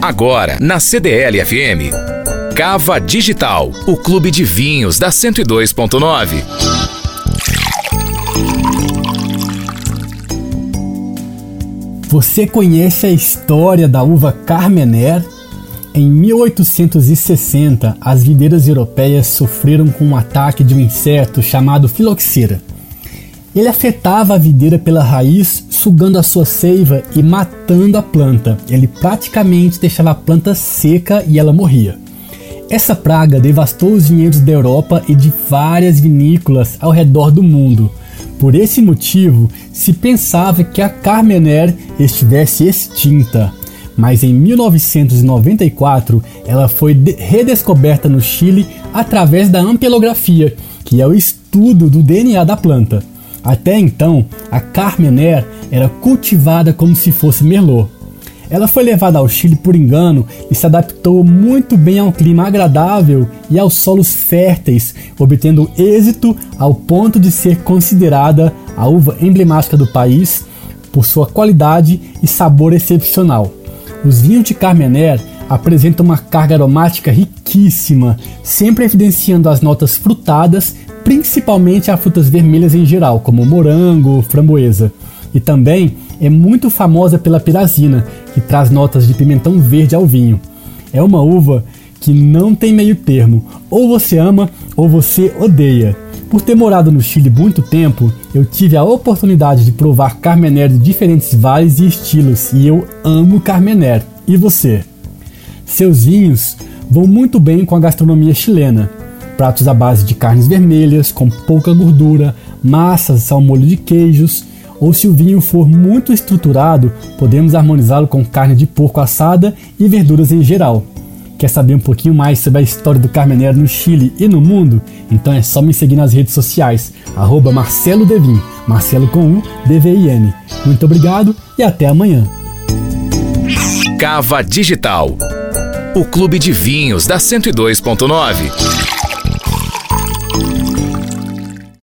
Agora, na CDL FM. Cava Digital, o clube de vinhos da 102.9. Você conhece a história da uva Carmener? Em 1860, as videiras europeias sofreram com um ataque de um inseto chamado filoxera. Ele afetava a videira pela raiz, sugando a sua seiva e matando a planta. Ele praticamente deixava a planta seca e ela morria. Essa praga devastou os vinhedos da Europa e de várias vinícolas ao redor do mundo. Por esse motivo, se pensava que a Carmener estivesse extinta, mas em 1994 ela foi redescoberta no Chile através da ampelografia, que é o estudo do DNA da planta. Até então, a Carmener era cultivada como se fosse Merlot. Ela foi levada ao Chile por engano e se adaptou muito bem ao clima agradável e aos solos férteis, obtendo êxito ao ponto de ser considerada a uva emblemática do país por sua qualidade e sabor excepcional. Os vinhos de Carmener apresentam uma carga aromática riquíssima, sempre evidenciando as notas frutadas principalmente a frutas vermelhas em geral, como morango, framboesa. E também é muito famosa pela pirazina, que traz notas de pimentão verde ao vinho. É uma uva que não tem meio termo, ou você ama ou você odeia. Por ter morado no Chile muito tempo, eu tive a oportunidade de provar Carmener de diferentes vales e estilos, e eu amo Carmener. E você? Seus vinhos vão muito bem com a gastronomia chilena pratos à base de carnes vermelhas com pouca gordura, massas ao molho de queijos, ou se o vinho for muito estruturado, podemos harmonizá-lo com carne de porco assada e verduras em geral. Quer saber um pouquinho mais sobre a história do Carmenero no Chile e no mundo? Então é só me seguir nas redes sociais, arroba Marcelo Devin, Marcelo com U, D-V-I-N. Muito obrigado e até amanhã. Cava Digital, o clube de vinhos da 102.9.